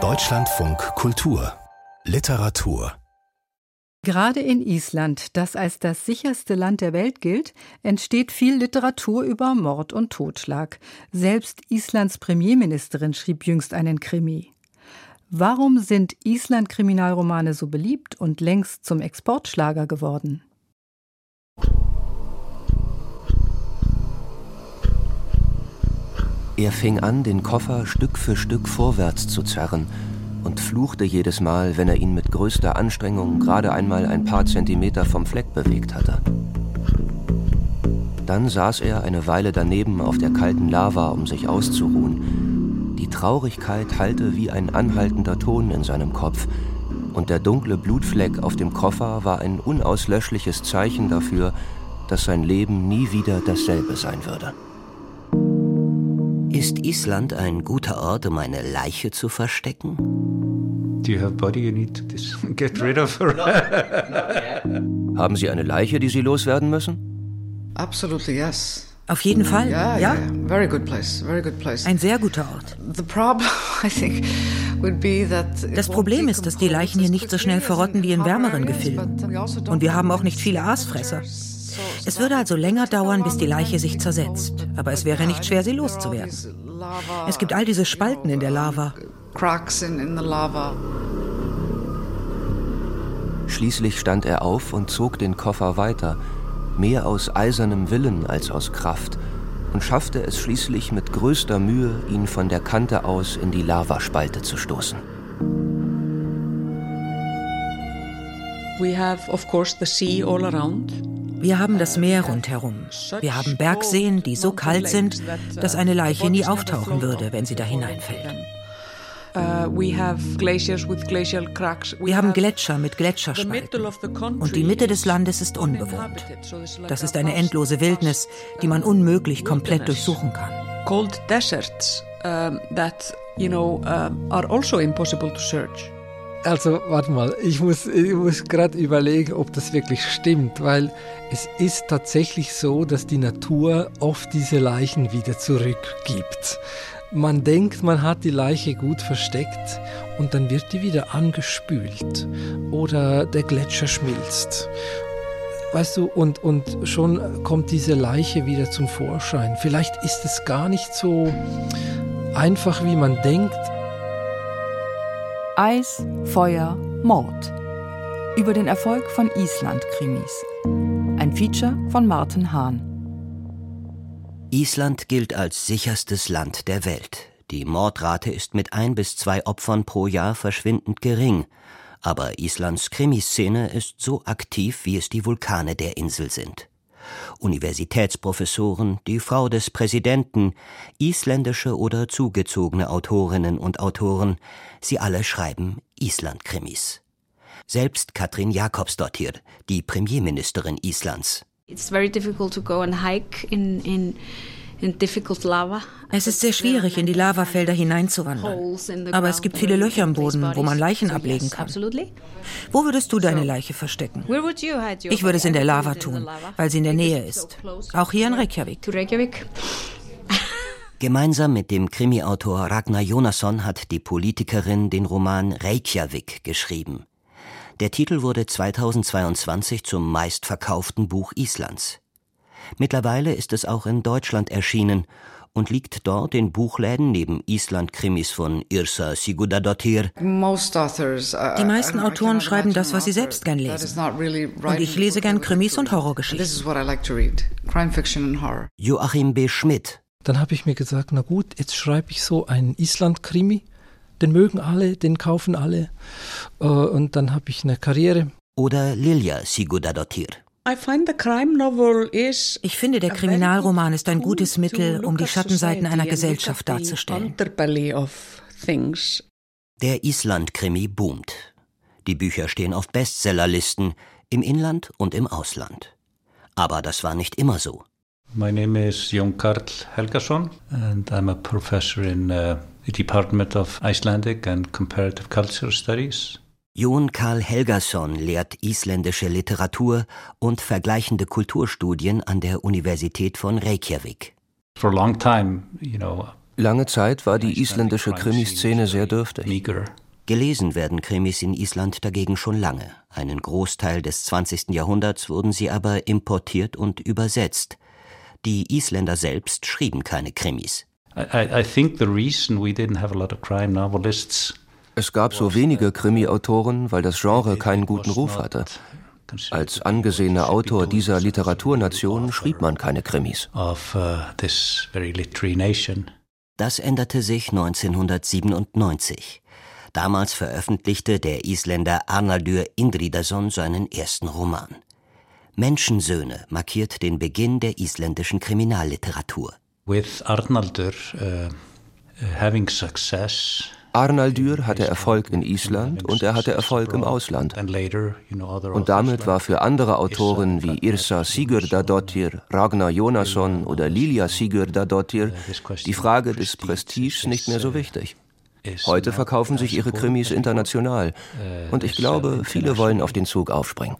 Deutschlandfunk Kultur Literatur Gerade in Island, das als das sicherste Land der Welt gilt, entsteht viel Literatur über Mord und Totschlag. Selbst Islands Premierministerin schrieb jüngst einen Krimi. Warum sind Island-Kriminalromane so beliebt und längst zum Exportschlager geworden? Er fing an, den Koffer Stück für Stück vorwärts zu zerren und fluchte jedes Mal, wenn er ihn mit größter Anstrengung gerade einmal ein paar Zentimeter vom Fleck bewegt hatte. Dann saß er eine Weile daneben auf der kalten Lava, um sich auszuruhen. Die Traurigkeit hallte wie ein anhaltender Ton in seinem Kopf, und der dunkle Blutfleck auf dem Koffer war ein unauslöschliches Zeichen dafür, dass sein Leben nie wieder dasselbe sein würde. Ist Island ein guter Ort, um eine Leiche zu verstecken? Do you have body you need to get rid of her? Haben Sie eine Leiche, die Sie loswerden müssen? Absolutely yes. Auf jeden Fall, Yeah, ja. yeah, Very good place. Very good place. Ein sehr guter Ort. The problem, I think, would be that Das Problem ist, dass die Leichen hier nicht so schnell verrotten wie in wärmeren Gefilden. Und wir haben auch nicht viele Aasfresser. Es würde also länger dauern, bis die Leiche sich zersetzt. Aber es wäre nicht schwer, sie loszuwerden. Es gibt all diese Spalten in der Lava. Cracks in, in the lava. Schließlich stand er auf und zog den Koffer weiter, mehr aus eisernem Willen als aus Kraft, und schaffte es schließlich mit größter Mühe, ihn von der Kante aus in die Lavaspalte zu stoßen. We have, of course, the sea all around. Wir haben das Meer rundherum. Wir haben Bergseen, die so kalt sind, dass eine Leiche nie auftauchen würde, wenn sie da hineinfällt. Wir haben Gletscher mit Gletscherspalten. Und die Mitte des Landes ist unbewohnt. Das ist eine endlose Wildnis, die man unmöglich komplett durchsuchen kann. cold deserts that you know are also impossible to search. Also, warte mal, ich muss, ich muss gerade überlegen, ob das wirklich stimmt, weil es ist tatsächlich so, dass die Natur oft diese Leichen wieder zurückgibt. Man denkt, man hat die Leiche gut versteckt und dann wird die wieder angespült oder der Gletscher schmilzt. Weißt du, und, und schon kommt diese Leiche wieder zum Vorschein. Vielleicht ist es gar nicht so einfach, wie man denkt. Eis, Feuer, Mord. Über den Erfolg von Island-Krimis. Ein Feature von Martin Hahn. Island gilt als sicherstes Land der Welt. Die Mordrate ist mit ein bis zwei Opfern pro Jahr verschwindend gering. Aber Islands Krimiszene ist so aktiv, wie es die Vulkane der Insel sind. Universitätsprofessoren, die Frau des Präsidenten, isländische oder zugezogene Autorinnen und Autoren, sie alle schreiben Island-Krimis. Selbst Katrin Jakobsdottir, die Premierministerin Islands. It's very difficult to go and hike in, in. Es ist sehr schwierig, in die Lavafelder hineinzuwandern. Aber es gibt viele Löcher im Boden, wo man Leichen ablegen kann. Wo würdest du deine Leiche verstecken? Ich würde es in der Lava tun, weil sie in der Nähe ist. Auch hier in Reykjavik. Gemeinsam mit dem Krimiautor Ragnar Jonasson hat die Politikerin den Roman Reykjavik geschrieben. Der Titel wurde 2022 zum meistverkauften Buch Islands. Mittlerweile ist es auch in Deutschland erschienen und liegt dort in Buchläden neben Island-Krimis von Irsa Sigurdardottir, Most authors, uh, Die meisten Autoren schreiben das, was sie selbst gern lesen. not really Und ich lese gern Krimis und. Horrorgeschichten. This is what I like to read. Crime fiction and horror. Joachim B. Schmidt, Dann habe ich mir gesagt, na gut, jetzt schreibe ich so einen Island-Krimi. Den mögen alle, den kaufen alle. Äh, Und dann habe ich eine Karriere. oder Lilja Sigurdardottir. I find the crime novel is Ich finde, der Kriminalroman ist ein gutes Mittel, um die Schattenseiten einer Gesellschaft darzustellen. Underbelly of things. Der Island-Krimi boomt. Die Bücher stehen auf Bestsellerlisten im Inland und im Ausland. Aber das war nicht immer so. My name is Jon Karl Helgason, and I'm a professor in uh, the Department of Icelandic and Comparative Cultural Studies. Jon Karl Helgason lehrt isländische Literatur und vergleichende Kulturstudien an der Universität von Reykjavik. For a long time, you know, Lange Zeit war die isländische Krimiszene sehr dürftig. Gelesen werden Krimis in Island dagegen schon lange. Einen Großteil des 20. Jahrhunderts wurden sie aber importiert und übersetzt. Die Isländer selbst schrieben keine Krimis. Es gab so wenige Krimi-Autoren, weil das Genre keinen guten Ruf hatte. Als angesehener Autor dieser Literaturnation schrieb man keine Krimis. Uh, das änderte sich 1997. Damals veröffentlichte der Isländer Arnaldur Indridason seinen ersten Roman. Menschensöhne markiert den Beginn der isländischen Kriminalliteratur. With Arnaldur uh, having success Arnaldur hatte Erfolg in Island und er hatte Erfolg im Ausland. Und damit war für andere Autoren wie Irsa Sigurdardottir, Ragnar Jonasson oder Lilia Sigurdardottir die Frage des Prestiges nicht mehr so wichtig. Heute verkaufen sich ihre Krimis international und ich glaube, viele wollen auf den Zug aufspringen.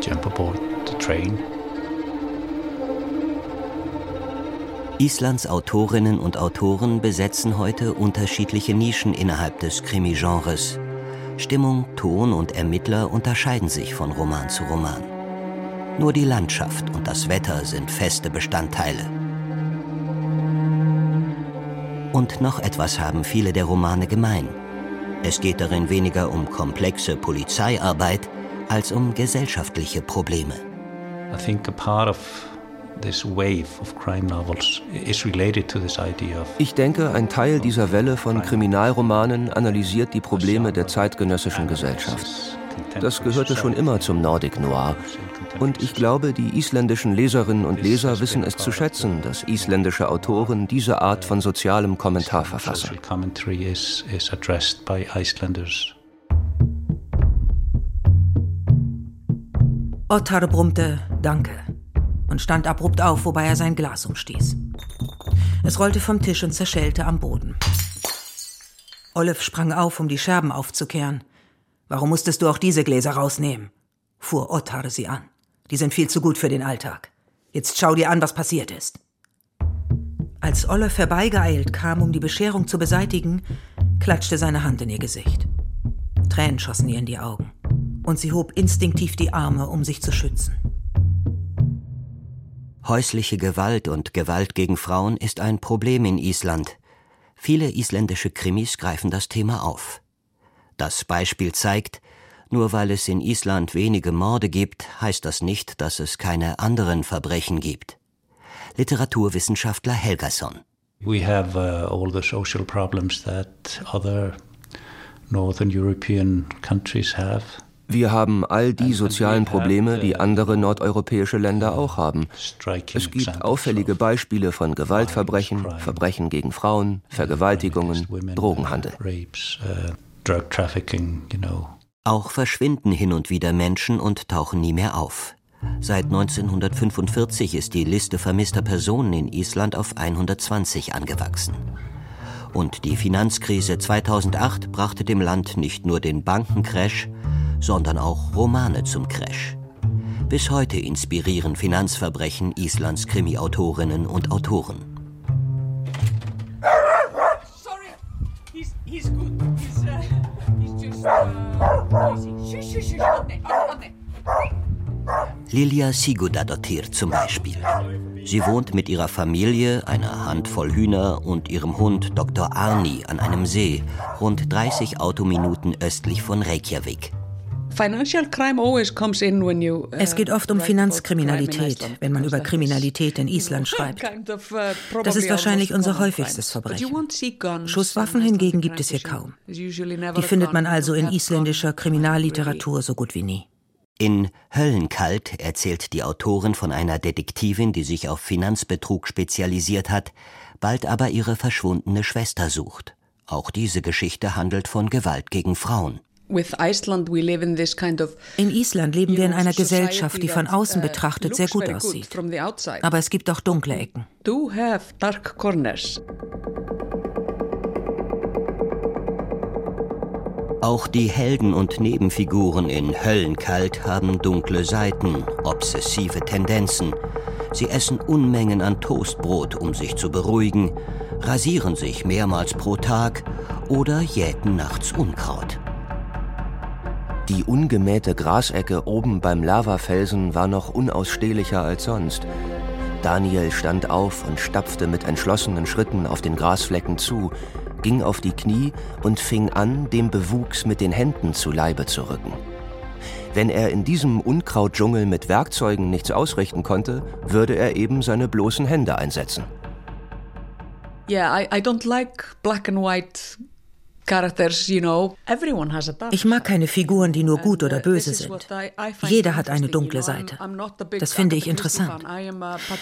Jump aboard the train. Islands Autorinnen und Autoren besetzen heute unterschiedliche Nischen innerhalb des Krimi-Genres. Stimmung, Ton und Ermittler unterscheiden sich von Roman zu Roman. Nur die Landschaft und das Wetter sind feste Bestandteile. Und noch etwas haben viele der Romane gemein. Es geht darin weniger um komplexe Polizeiarbeit als um gesellschaftliche Probleme. I think a part of ich denke, ein Teil dieser Welle von Kriminalromanen analysiert die Probleme der zeitgenössischen Gesellschaft. Das gehörte schon immer zum Nordic Noir. Und ich glaube, die isländischen Leserinnen und Leser wissen es zu schätzen, dass isländische Autoren diese Art von sozialem Kommentar verfassen. Ottar brummte Danke und stand abrupt auf, wobei er sein Glas umstieß. Es rollte vom Tisch und zerschellte am Boden. Olive sprang auf, um die Scherben aufzukehren. Warum musstest du auch diese Gläser rausnehmen? fuhr Ottar sie an. Die sind viel zu gut für den Alltag. Jetzt schau dir an, was passiert ist. Als Olive herbeigeeilt kam, um die Bescherung zu beseitigen, klatschte seine Hand in ihr Gesicht. Tränen schossen ihr in die Augen. Und sie hob instinktiv die Arme, um sich zu schützen. Häusliche Gewalt und Gewalt gegen Frauen ist ein Problem in Island. Viele isländische Krimis greifen das Thema auf. Das Beispiel zeigt, nur weil es in Island wenige Morde gibt, heißt das nicht, dass es keine anderen Verbrechen gibt. Literaturwissenschaftler Helgason. We have uh, all the social problems that other Northern European countries have. Wir haben all die sozialen Probleme, die andere nordeuropäische Länder auch haben. Es gibt auffällige Beispiele von Gewaltverbrechen, Verbrechen gegen Frauen, Vergewaltigungen, Drogenhandel. Auch verschwinden hin und wieder Menschen und tauchen nie mehr auf. Seit 1945 ist die Liste vermisster Personen in Island auf 120 angewachsen. Und die Finanzkrise 2008 brachte dem Land nicht nur den Bankencrash, sondern auch Romane zum Crash. Bis heute inspirieren Finanzverbrechen Islands Krimi-Autorinnen und Autoren. Sorry, he's, he's good. He's, uh, he's just uh, Shush, shush, shush. Lilia Sigurdardottir zum Beispiel. Sie wohnt mit ihrer Familie, einer Handvoll Hühner und ihrem Hund Dr. Arni an einem See, rund 30 Autominuten östlich von Reykjavik. Uh, es geht oft um Finanzkriminalität, wenn man über Kriminalität in Island schreibt. Uh, das ist wahrscheinlich unser häufigstes Verbrechen. Schusswaffen hingegen gibt es hier kaum. Die findet man also in isländischer Kriminalliteratur so gut wie nie. In Höllenkalt erzählt die Autorin von einer Detektivin, die sich auf Finanzbetrug spezialisiert hat, bald aber ihre verschwundene Schwester sucht. Auch diese Geschichte handelt von Gewalt gegen Frauen. In Island leben wir in einer Gesellschaft, die von außen uh, betrachtet sehr gut aussieht. Aber es gibt auch dunkle Ecken. Auch die Helden und Nebenfiguren in Höllenkalt haben dunkle Seiten, obsessive Tendenzen. Sie essen Unmengen an Toastbrot, um sich zu beruhigen, rasieren sich mehrmals pro Tag oder jäten nachts Unkraut. Die ungemähte Grasecke oben beim Lavafelsen war noch unausstehlicher als sonst. Daniel stand auf und stapfte mit entschlossenen Schritten auf den Grasflecken zu, ging auf die Knie und fing an, dem Bewuchs mit den Händen zu Leibe zu rücken. Wenn er in diesem Unkrautdschungel mit Werkzeugen nichts ausrichten konnte, würde er eben seine bloßen Hände einsetzen. Yeah, I, I don't like black and white ich mag keine Figuren, die nur gut oder böse sind. Jeder hat eine dunkle Seite. Das finde ich interessant.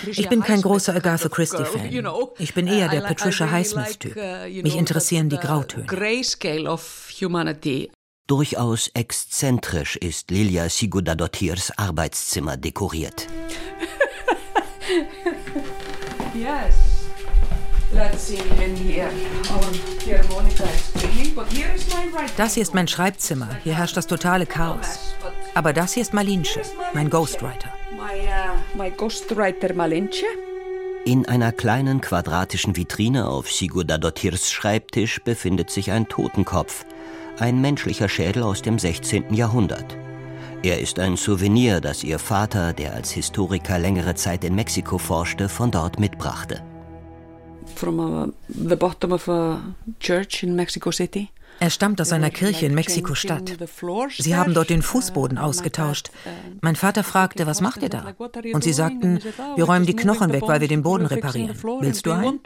Ich bin kein großer Agatha Christie-Fan. Ich bin eher der Patricia Highsmith-Typ. Uh, Mich interessieren die Grautöne. Durchaus exzentrisch ist Lilia Sigurdadottirs Arbeitszimmer dekoriert. yes. Das hier ist mein Schreibzimmer. Hier herrscht das totale Chaos. Aber das hier ist Malinsche, mein Ghostwriter. Uh, In einer kleinen quadratischen Vitrine auf Sigurda Dottirs Schreibtisch befindet sich ein Totenkopf, ein menschlicher Schädel aus dem 16. Jahrhundert. Er ist ein Souvenir, das ihr Vater, der als Historiker längere Zeit in Mexiko forschte, von dort mitbrachte from a, the bottom of a church in Mexico City. Er stammt aus einer Kirche in Mexiko-Stadt. Sie haben dort den Fußboden ausgetauscht. Mein Vater fragte, was macht ihr da? Und sie sagten, wir räumen die Knochen weg, weil wir den Boden reparieren. Willst du einen?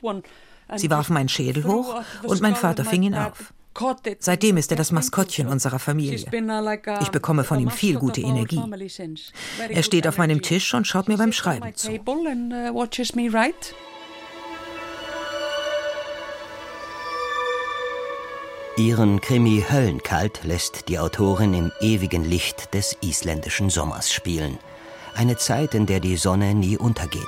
Sie warfen meinen Schädel hoch und mein Vater fing ihn auf. Seitdem ist er das Maskottchen unserer Familie. Ich bekomme von ihm viel gute Energie. Er steht auf meinem Tisch und schaut mir beim Schreiben zu. Ihren Krimi Höllenkalt lässt die Autorin im ewigen Licht des isländischen Sommers spielen. Eine Zeit, in der die Sonne nie untergeht.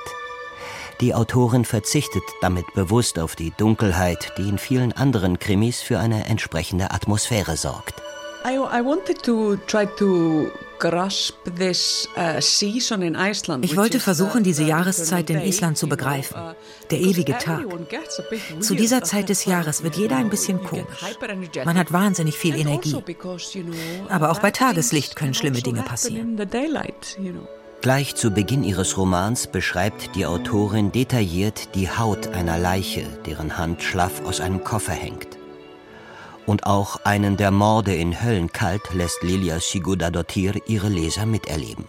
Die Autorin verzichtet damit bewusst auf die Dunkelheit, die in vielen anderen Krimis für eine entsprechende Atmosphäre sorgt. I, I wanted to try to ich wollte versuchen, diese Jahreszeit in Island zu begreifen. Uh, Der ewige Tag. Zu dieser Zeit des Jahres wird jeder ein bisschen komisch. Man hat wahnsinnig viel also Energie. Aber auch bei Tageslicht können schlimme also Dinge passieren. Gleich zu Beginn ihres Romans beschreibt die Autorin detailliert die Haut einer Leiche, deren Hand schlaff aus einem Koffer hängt. Und auch einen der Morde in Höllenkalt lässt Lilia Sigurdadottir ihre Leser miterleben.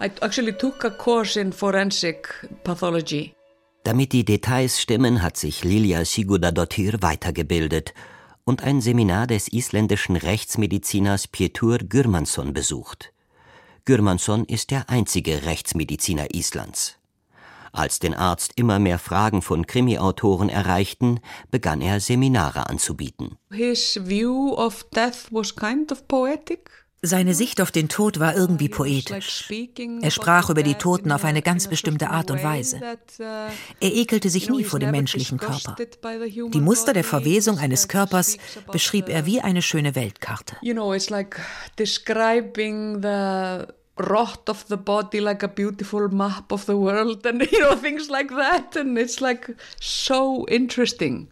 I actually took a course in forensic pathology. Damit die Details stimmen, hat sich Lilia Sigurdadottir weitergebildet und ein Seminar des isländischen Rechtsmediziners Pétur Gürmansson besucht. Gürmansson ist der einzige Rechtsmediziner Islands. Als den Arzt immer mehr Fragen von Krimiautoren erreichten, begann er Seminare anzubieten. His view of death was kind of poetic. Seine Sicht auf den Tod war irgendwie poetisch. Er sprach über die Toten auf eine ganz bestimmte Art und Weise. Er ekelte sich nie vor dem menschlichen Körper. Die Muster der Verwesung eines Körpers beschrieb er wie eine schöne Weltkarte. You know, it's like describing the rot of the body like a beautiful map of the world and you know things like that. And it's like so interesting.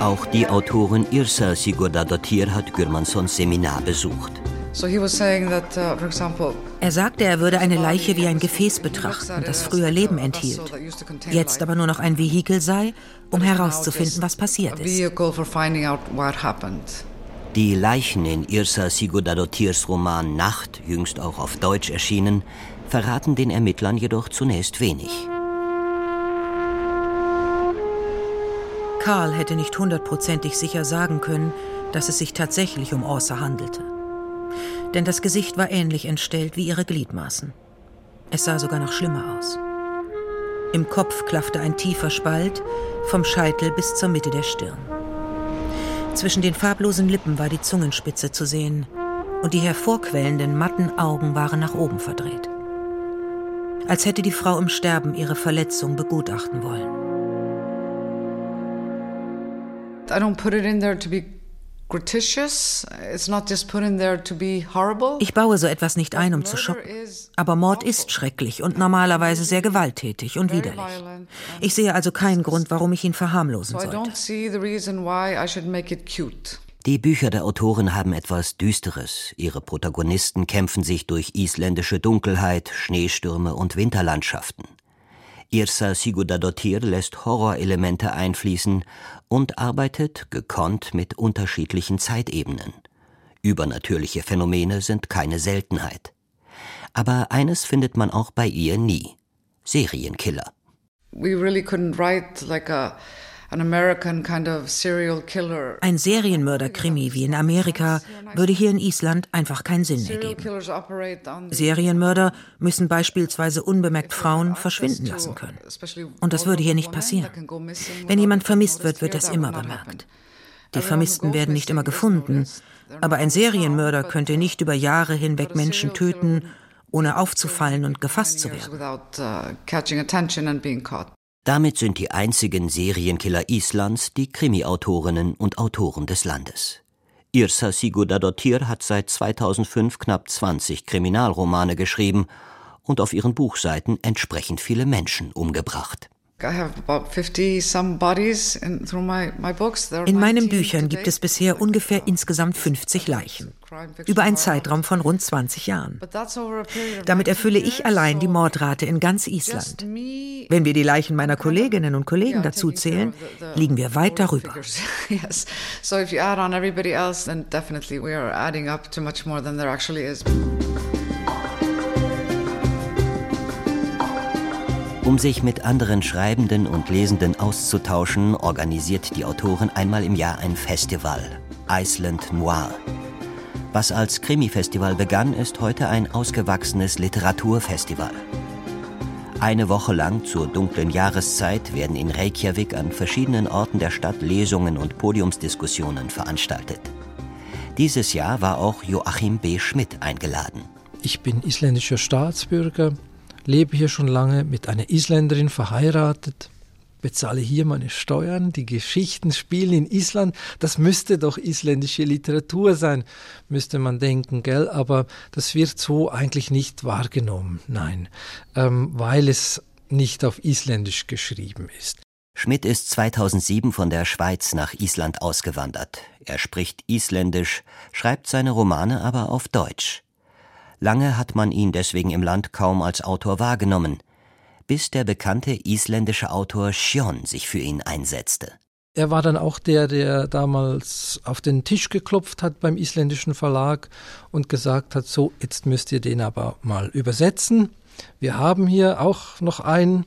Auch die Autorin Irsa Sigurdardottir hat Gürmanssons Seminar besucht. So he was saying that, uh, er sagte, er würde eine Leiche wie ein Gefäß betrachten, das früher Leben enthielt, jetzt aber nur noch ein Vehikel sei, um herauszufinden, was passiert ist. Die Leichen in Irsa Sigurdadotirs Roman Nacht, jüngst auch auf Deutsch erschienen, verraten den Ermittlern jedoch zunächst wenig. Karl hätte nicht hundertprozentig sicher sagen können, dass es sich tatsächlich um Orsa handelte denn das Gesicht war ähnlich entstellt wie ihre Gliedmaßen. Es sah sogar noch schlimmer aus. Im Kopf klaffte ein tiefer Spalt, vom Scheitel bis zur Mitte der Stirn. Zwischen den farblosen Lippen war die Zungenspitze zu sehen und die hervorquellenden matten Augen waren nach oben verdreht. Als hätte die Frau im Sterben ihre Verletzung begutachten wollen. I don't put it in there to be ich baue so etwas nicht ein, um zu schocken. Aber Mord ist schrecklich und normalerweise sehr gewalttätig und widerlich. Ich sehe also keinen Grund, warum ich ihn verharmlosen sollte. Die Bücher der Autorin haben etwas Düsteres. Ihre Protagonisten kämpfen sich durch isländische Dunkelheit, Schneestürme und Winterlandschaften. Irsa Sigurdardottir lässt Horrorelemente einfließen und arbeitet gekonnt mit unterschiedlichen Zeitebenen. Übernatürliche Phänomene sind keine Seltenheit. Aber eines findet man auch bei ihr nie. Serienkiller. We really couldn't write like a ein Serienmörder-Krimi wie in Amerika würde hier in Island einfach keinen Sinn mehr geben. Serienmörder müssen beispielsweise unbemerkt Frauen verschwinden lassen können. Und das würde hier nicht passieren. Wenn jemand vermisst wird, wird das immer bemerkt. Die Vermissten werden nicht immer gefunden, aber ein Serienmörder könnte nicht über Jahre hinweg Menschen töten, ohne aufzufallen und gefasst zu werden. Damit sind die einzigen Serienkiller Islands die Krimi-Autorinnen und Autoren des Landes. Irsa Sigurdardottir hat seit 2005 knapp 20 Kriminalromane geschrieben und auf ihren Buchseiten entsprechend viele Menschen umgebracht. In meinen Büchern gibt es bisher ungefähr insgesamt 50 Leichen, über einen Zeitraum von rund 20 Jahren. Damit erfülle ich allein die Mordrate in ganz Island. Wenn wir die Leichen meiner Kolleginnen und Kollegen dazu zählen, liegen wir weit darüber. So if you add on everybody else, then definitely we are adding up to much more than there actually is. Um sich mit anderen Schreibenden und Lesenden auszutauschen, organisiert die Autorin einmal im Jahr ein Festival, Iceland Noir. Was als Krimi-Festival begann, ist heute ein ausgewachsenes Literaturfestival. Eine Woche lang zur dunklen Jahreszeit werden in Reykjavik an verschiedenen Orten der Stadt Lesungen und Podiumsdiskussionen veranstaltet. Dieses Jahr war auch Joachim B. Schmidt eingeladen. Ich bin isländischer Staatsbürger, lebe hier schon lange mit einer Isländerin verheiratet, bezahle hier meine Steuern, die Geschichten spielen in Island. Das müsste doch isländische Literatur sein, müsste man denken, gell? Aber das wird so eigentlich nicht wahrgenommen, nein, ähm, weil es nicht auf Isländisch geschrieben ist. Schmidt ist 2007 von der Schweiz nach Island ausgewandert. Er spricht Isländisch, schreibt seine Romane aber auf Deutsch. Lange hat man ihn deswegen im Land kaum als Autor wahrgenommen, bis der bekannte isländische Autor Sjon sich für ihn einsetzte. Er war dann auch der, der damals auf den Tisch geklopft hat beim isländischen Verlag und gesagt hat, so, jetzt müsst ihr den aber mal übersetzen. Wir haben hier auch noch einen.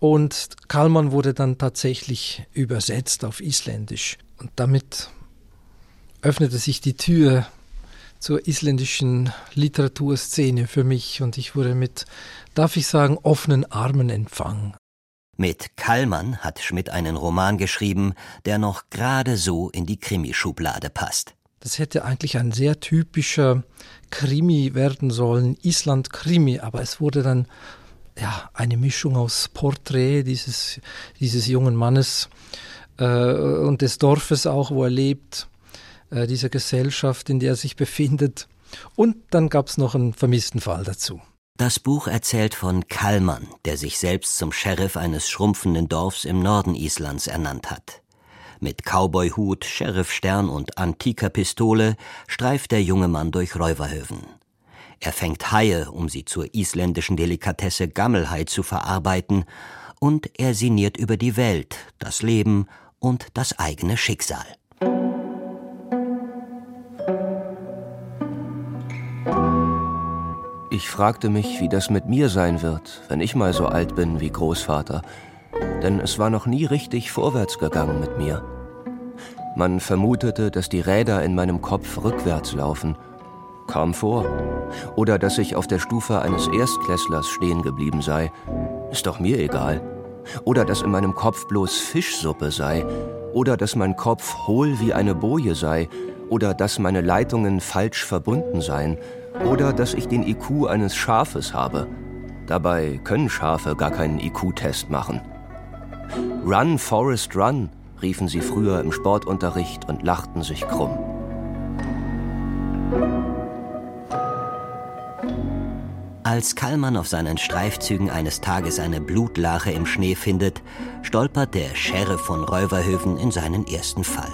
Und Kalman wurde dann tatsächlich übersetzt auf Isländisch. Und damit öffnete sich die Tür zur isländischen Literaturszene für mich und ich wurde mit, darf ich sagen, offenen Armen empfangen. Mit Kallmann hat Schmidt einen Roman geschrieben, der noch gerade so in die Krimischublade passt. Das hätte eigentlich ein sehr typischer Krimi werden sollen, Island-Krimi, aber es wurde dann ja eine Mischung aus Porträt dieses, dieses jungen Mannes äh, und des Dorfes auch, wo er lebt äh, dieser Gesellschaft, in der er sich befindet. Und dann gab es noch einen vermissten Fall dazu. Das Buch erzählt von Kallmann, der sich selbst zum Sheriff eines schrumpfenden Dorfs im Norden Islands ernannt hat. Mit Cowboyhut, Sheriffstern und antiker Pistole streift der junge Mann durch Räuberhöfen. Er fängt Haie, um sie zur isländischen Delikatesse Gammelhai zu verarbeiten, und er sinniert über die Welt, das Leben und das eigene Schicksal. Ich fragte mich, wie das mit mir sein wird, wenn ich mal so alt bin wie Großvater. Denn es war noch nie richtig vorwärts gegangen mit mir. Man vermutete, dass die Räder in meinem Kopf rückwärts laufen. Kam vor. Oder dass ich auf der Stufe eines Erstklässlers stehen geblieben sei. Ist doch mir egal. Oder dass in meinem Kopf bloß Fischsuppe sei. Oder dass mein Kopf hohl wie eine Boje sei oder dass meine Leitungen falsch verbunden seien oder dass ich den IQ eines Schafes habe. Dabei können Schafe gar keinen IQ-Test machen. Run, Forest, run, riefen sie früher im Sportunterricht und lachten sich krumm. Als Kallmann auf seinen Streifzügen eines Tages eine Blutlache im Schnee findet, stolpert der Sheriff von Räuverhöfen in seinen ersten Fall.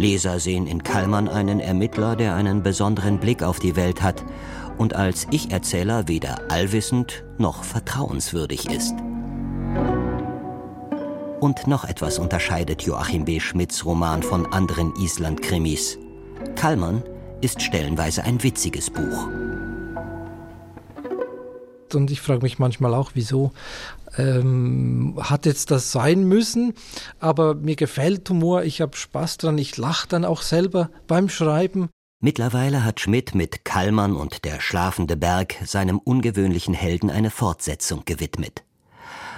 Leser sehen in Kallmann einen Ermittler, der einen besonderen Blick auf die Welt hat und als Ich-Erzähler weder allwissend noch vertrauenswürdig ist. Und noch etwas unterscheidet Joachim B. Schmidts Roman von anderen Island-Krimis. Kallmann ist stellenweise ein witziges Buch. Und ich frage mich manchmal auch, wieso ähm, hat jetzt das sein müssen, aber mir gefällt Humor, ich habe Spaß dran, ich lache dann auch selber beim Schreiben. Mittlerweile hat Schmidt mit Kallmann und der schlafende Berg seinem ungewöhnlichen Helden eine Fortsetzung gewidmet.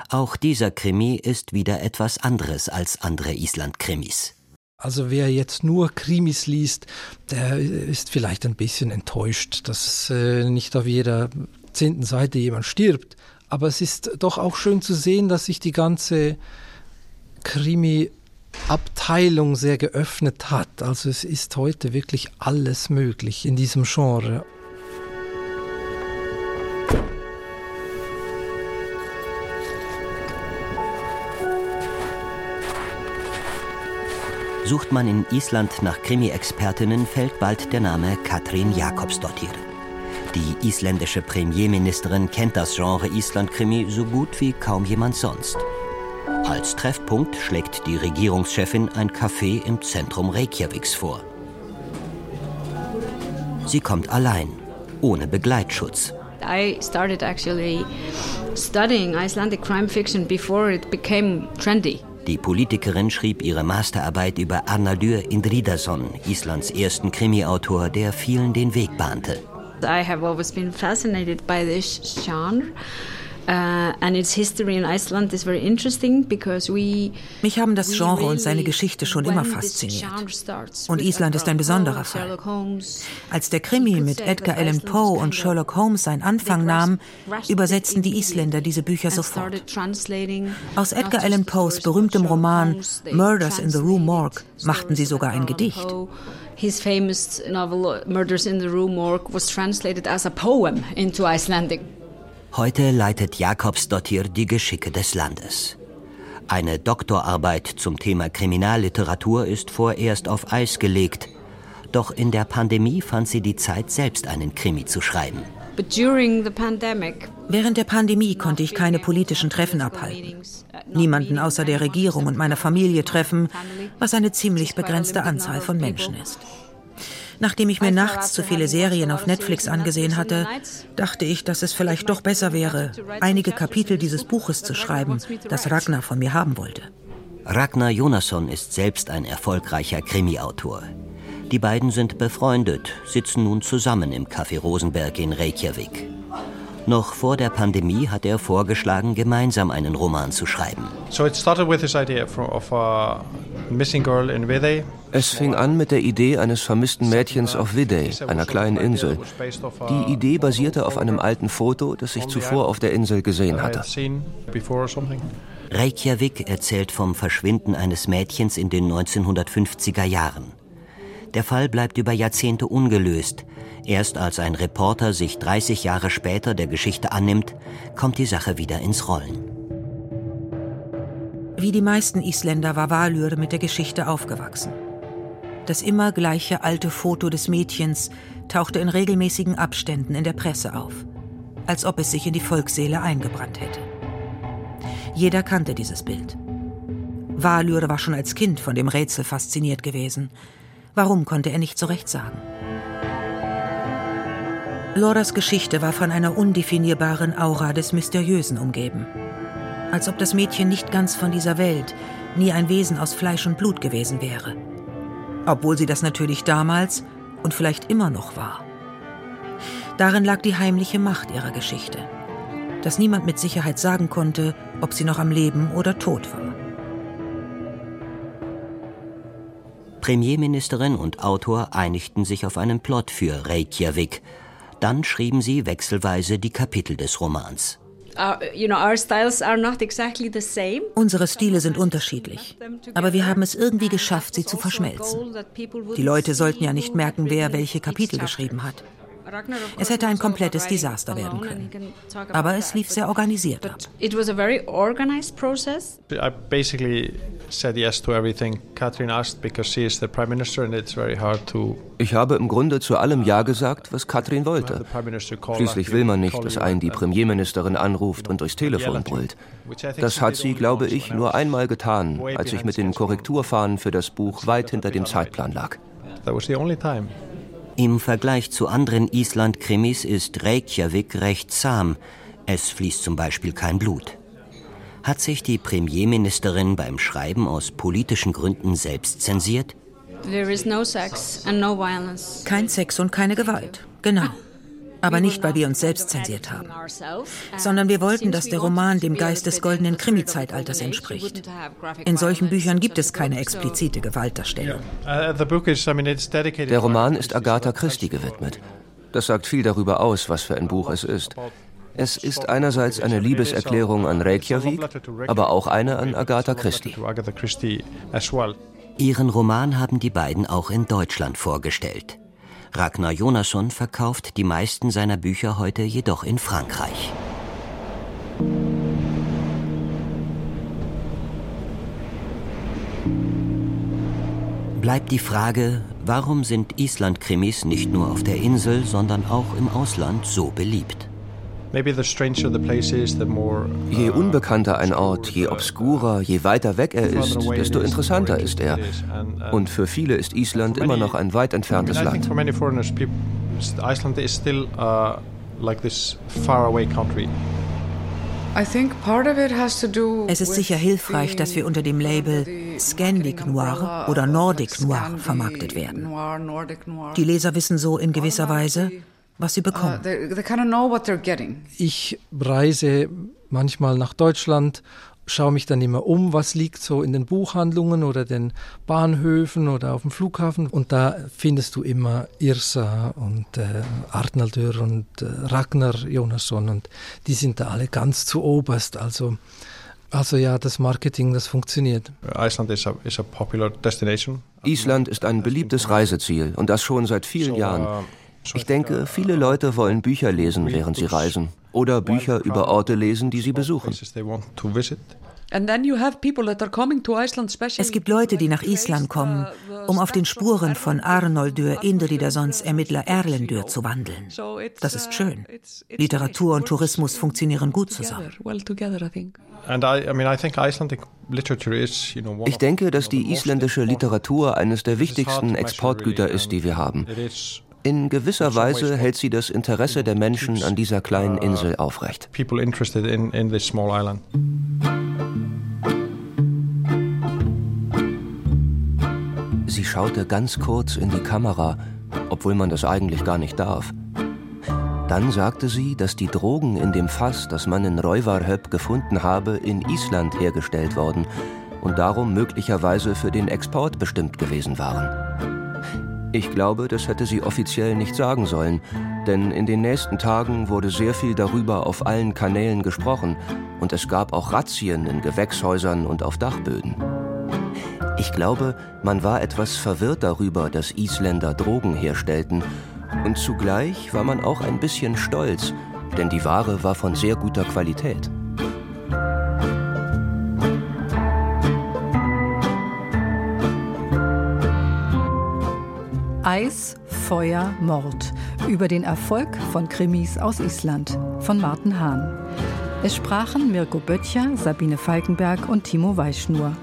Auch dieser Krimi ist wieder etwas anderes als andere Island-Krimis. Also wer jetzt nur Krimis liest, der ist vielleicht ein bisschen enttäuscht, dass äh, nicht auf jeder zehnten Seite jemand stirbt. Aber es ist doch auch schön zu sehen, dass sich die ganze Krimi-Abteilung sehr geöffnet hat. Also es ist heute wirklich alles möglich in diesem Genre. Sucht man in Island nach Krimi-Expertinnen, fällt bald der Name Katrin Jakobsdottir. Die isländische Premierministerin kennt das Genre Island-Krimi so gut wie kaum jemand sonst. Als Treffpunkt schlägt die Regierungschefin ein Café im Zentrum Reykjaviks vor. Sie kommt allein, ohne Begleitschutz. I started actually studying Icelandic crime fiction before it became trendy. Die Politikerin schrieb ihre Masterarbeit über Arnaldur Indridason, Islands ersten Krimiautor, der vielen den Weg bahnte. I have always been fascinated by this genre. Uh, Mich haben das Genre und seine Geschichte schon immer fasziniert. Und Island ist ein besonderer Fall. Als der Krimi mit Edgar Allan Poe und Sherlock Holmes seinen Anfang nahm, übersetzten die Isländer diese Bücher sofort. Aus Edgar Allan Poes berühmtem Roman Murders in the Rue Morgue machten sie sogar ein Gedicht. His famous novel Murders in the Rue Morgue was translated as a poem into Icelandic. Heute leitet Jakobsdottir die Geschicke des Landes. Eine Doktorarbeit zum Thema Kriminalliteratur ist vorerst auf Eis gelegt. Doch in der Pandemie fand sie die Zeit, selbst einen Krimi zu schreiben. Während der Pandemie konnte ich keine politischen Treffen abhalten. Niemanden außer der Regierung und meiner Familie treffen, was eine ziemlich begrenzte Anzahl von Menschen ist. Nachdem ich mir nachts zu viele Serien auf Netflix angesehen hatte, dachte ich, dass es vielleicht doch besser wäre, einige Kapitel dieses Buches zu schreiben, das Ragnar von mir haben wollte. Ragnar Jonasson ist selbst ein erfolgreicher Krimi-Autor. Die beiden sind befreundet, sitzen nun zusammen im Café Rosenberg in Reykjavik. Noch vor der Pandemie hat er vorgeschlagen, gemeinsam einen Roman zu schreiben. Es fing an mit der Idee eines vermissten Mädchens auf Videy, einer kleinen Insel. Die Idee basierte auf einem alten Foto, das ich zuvor auf der Insel gesehen hatte. Reykjavik erzählt vom Verschwinden eines Mädchens in den 1950er Jahren. Der Fall bleibt über Jahrzehnte ungelöst, Erst als ein Reporter sich 30 Jahre später der Geschichte annimmt, kommt die Sache wieder ins Rollen. Wie die meisten Isländer war Valur mit der Geschichte aufgewachsen. Das immer gleiche alte Foto des Mädchens tauchte in regelmäßigen Abständen in der Presse auf, als ob es sich in die Volksseele eingebrannt hätte. Jeder kannte dieses Bild. Valur war schon als Kind von dem Rätsel fasziniert gewesen. Warum konnte er nicht so recht sagen? Loras Geschichte war von einer undefinierbaren Aura des Mysteriösen umgeben. Als ob das Mädchen nicht ganz von dieser Welt, nie ein Wesen aus Fleisch und Blut gewesen wäre. Obwohl sie das natürlich damals und vielleicht immer noch war. Darin lag die heimliche Macht ihrer Geschichte, dass niemand mit Sicherheit sagen konnte, ob sie noch am Leben oder tot war. Premierministerin und Autor einigten sich auf einen Plot für Reykjavik. Dann schrieben sie wechselweise die Kapitel des Romans. Unsere Stile sind unterschiedlich, aber wir haben es irgendwie geschafft, sie zu verschmelzen. Die Leute sollten ja nicht merken, wer welche Kapitel geschrieben hat. Es hätte ein komplettes Desaster werden können. Aber es lief sehr organisiert ab. It was a very organized process. I basically said yes to everything Catherine asked because she is the prime minister and it's very hard to Ich habe im Grunde zu allem Ja gesagt, was Katrin wollte. Schließlich will man nicht, dass einen die Premierministerin anruft und durchs Telefon brüllt. Das hat sie, glaube ich, nur einmal getan, als ich mit den Korrekturfahnen für das Buch weit hinter dem Zeitplan lag. That was the only time. Im Vergleich zu anderen Island-Krimis ist Reykjavik recht zahm. Es fließt zum Beispiel kein Blut. Hat sich die Premierministerin beim Schreiben aus politischen Gründen selbst zensiert? There is no sex and no violence. Kein Sex und keine Gewalt. Genau. Aber nicht, weil wir uns selbst zensiert haben, sondern wir wollten, dass der Roman dem Geist des goldenen Krimi-Zeitalters entspricht. In solchen Büchern gibt es keine explizite Gewaltdarstellung. Der Roman ist Agatha Christie gewidmet. Das sagt viel darüber aus, was für ein Buch es ist. Es ist einerseits eine Liebeserklärung an Reykjavik, aber auch eine an Agatha Christie. Ihren Roman haben die beiden auch in Deutschland vorgestellt. Ragnar Jonasson verkauft die meisten seiner Bücher heute jedoch in Frankreich. Bleibt die Frage, warum sind Island-Krimis nicht nur auf der Insel, sondern auch im Ausland so beliebt? Je unbekannter ein Ort, je obskurer, je weiter weg er ist, desto interessanter ist er. Und für viele ist Island immer noch ein weit entferntes I think Land. for many foreigners, people, Iceland is still uh, like this faraway country. I think part of it has to do Es ist sicher hilfreich, dass wir unter dem Label Scandic Noir oder Nordic Noir vermarktet werden. Die Leser wissen so in gewisser Weise, was sie Uh, bekommen. they, they of know what they're getting. Ich reise manchmal nach Deutschland, schaue mich dann immer um, was liegt so in den Buchhandlungen oder den Bahnhöfen oder auf dem Flughafen. Und da findest du immer Irsa und äh, Arnaldur und äh, Ragnar Jonasson und die sind da alle ganz zu oberst. Also, also ja, das Marketing, das funktioniert. Iceland is a, is a popular destination. Island ist ein beliebtes Reiseziel und das schon seit vielen Jahren. Ich denke, viele Leute wollen Bücher lesen, während sie reisen. Oder Bücher über Orte lesen, die sie besuchen. Places they want to visit. And then you have people that are coming to Iceland especially Es gibt Leute, die nach Island kommen, um auf den Spuren von Arnoldur Indridasons Ermittler Erlendur zu wandeln. Das ist schön. Literatur und Tourismus funktionieren gut zusammen. well together, I think. And I, I mean, I think Icelandic literature is, you know, one Ich denke, dass the die isländische Literatur eines der wichtigsten Exportgüter ist, die wir haben. In gewisser Weise hält sie das Interesse der Menschen an dieser kleinen Insel aufrecht. Sie schaute ganz kurz in die Kamera, obwohl man das eigentlich gar nicht darf. Dann sagte sie, dass die Drogen in dem Fass, das man in Reuvarhöp gefunden habe, in Island hergestellt worden und darum möglicherweise für den Export bestimmt gewesen waren. Ich glaube, das hätte sie offiziell nicht sagen sollen, denn in den nächsten Tagen wurde sehr viel darüber auf allen Kanälen gesprochen und es gab auch Razzien in Gewächshäusern und auf Dachböden. Ich glaube, man war etwas verwirrt darüber, dass Isländer Drogen herstellten. Und zugleich war man auch ein bisschen stolz, denn die Ware war von sehr guter Qualität. Eis, Feuer, Mord. Über den Erfolg von Krimis aus Island von Martin Hahn. Es sprachen Mirko Böttcher, Sabine Falkenberg und Timo Weischnur.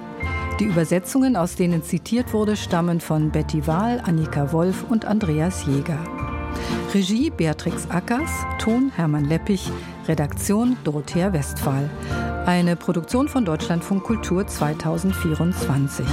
Die Übersetzungen, aus denen zitiert wurde, stammen von Betty Wahl, Annika Wolf und Andreas Jäger. Regie Beatrix Ackers, Ton Hermann Leppich, Redaktion Dorothea Westphal. Eine Produktion von Deutschlandfunk Kultur 2024.